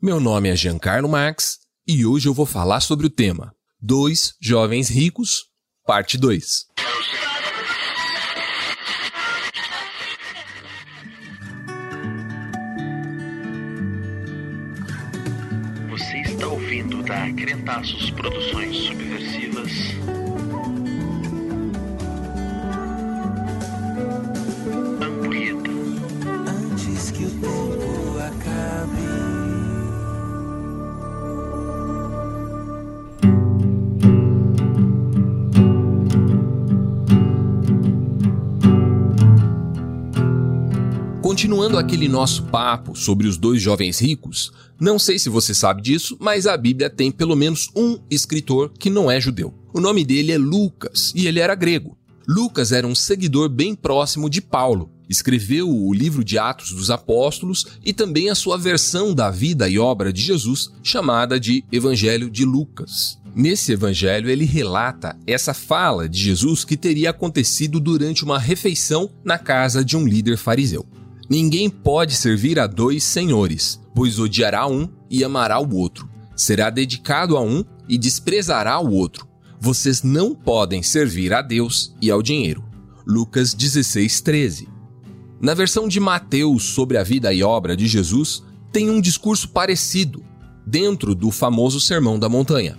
Meu nome é Giancarlo Max e hoje eu vou falar sobre o tema Dois Jovens Ricos, parte 2. Você está ouvindo da Crentaços Produções Subversivas. Continuando aquele nosso papo sobre os dois jovens ricos, não sei se você sabe disso, mas a Bíblia tem pelo menos um escritor que não é judeu. O nome dele é Lucas e ele era grego. Lucas era um seguidor bem próximo de Paulo. Escreveu o livro de Atos dos Apóstolos e também a sua versão da vida e obra de Jesus, chamada de Evangelho de Lucas. Nesse evangelho, ele relata essa fala de Jesus que teria acontecido durante uma refeição na casa de um líder fariseu. Ninguém pode servir a dois senhores, pois odiará um e amará o outro. Será dedicado a um e desprezará o outro. Vocês não podem servir a Deus e ao dinheiro. Lucas 16, 13. Na versão de Mateus sobre a vida e obra de Jesus, tem um discurso parecido, dentro do famoso Sermão da Montanha.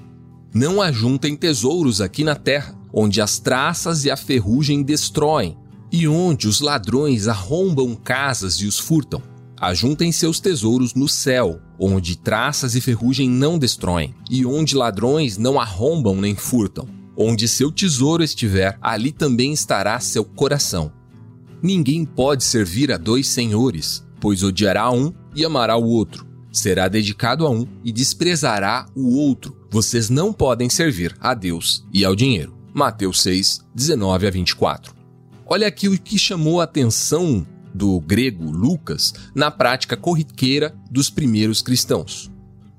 Não ajuntem tesouros aqui na terra, onde as traças e a ferrugem destroem, e onde os ladrões arrombam casas e os furtam. Ajuntem seus tesouros no céu, onde traças e ferrugem não destroem, e onde ladrões não arrombam nem furtam. Onde seu tesouro estiver, ali também estará seu coração. Ninguém pode servir a dois senhores, pois odiará um e amará o outro. Será dedicado a um e desprezará o outro. Vocês não podem servir a Deus e ao dinheiro. Mateus 6, 19 a 24. Olha aqui o que chamou a atenção do grego Lucas na prática corriqueira dos primeiros cristãos.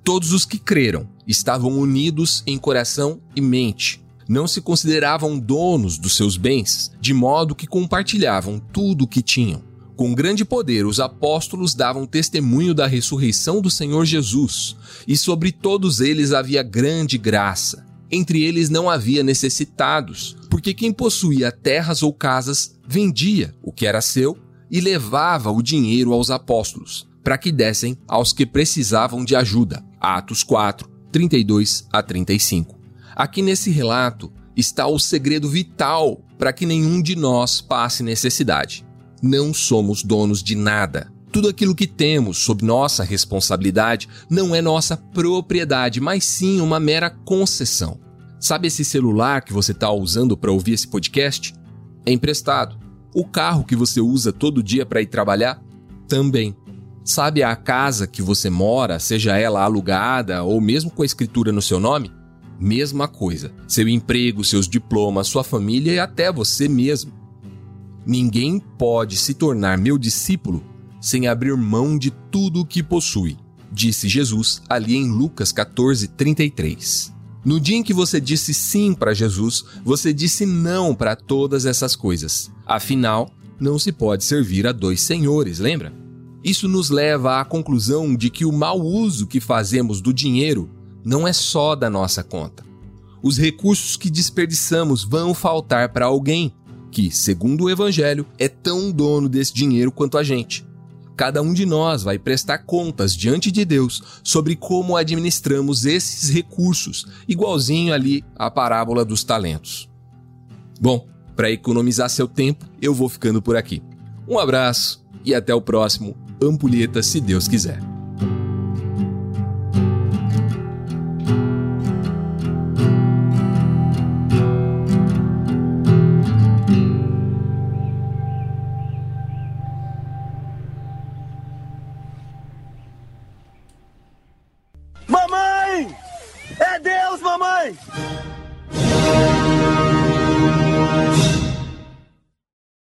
Todos os que creram estavam unidos em coração e mente. Não se consideravam donos dos seus bens, de modo que compartilhavam tudo o que tinham. Com grande poder, os apóstolos davam testemunho da ressurreição do Senhor Jesus, e sobre todos eles havia grande graça. Entre eles não havia necessitados, porque quem possuía terras ou casas vendia o que era seu e levava o dinheiro aos apóstolos, para que dessem aos que precisavam de ajuda. Atos 4, 32 a 35. Aqui nesse relato está o segredo vital para que nenhum de nós passe necessidade. Não somos donos de nada. Tudo aquilo que temos sob nossa responsabilidade não é nossa propriedade, mas sim uma mera concessão. Sabe esse celular que você está usando para ouvir esse podcast? É emprestado. O carro que você usa todo dia para ir trabalhar? Também. Sabe a casa que você mora, seja ela alugada ou mesmo com a escritura no seu nome? Mesma coisa. Seu emprego, seus diplomas, sua família e até você mesmo. Ninguém pode se tornar meu discípulo sem abrir mão de tudo o que possui, disse Jesus ali em Lucas 14, 33. No dia em que você disse sim para Jesus, você disse não para todas essas coisas. Afinal, não se pode servir a dois senhores, lembra? Isso nos leva à conclusão de que o mau uso que fazemos do dinheiro não é só da nossa conta. Os recursos que desperdiçamos vão faltar para alguém que, segundo o Evangelho, é tão dono desse dinheiro quanto a gente. Cada um de nós vai prestar contas diante de Deus sobre como administramos esses recursos, igualzinho ali à parábola dos talentos. Bom, para economizar seu tempo, eu vou ficando por aqui. Um abraço e até o próximo Ampulheta, se Deus quiser. É Deus, mamãe!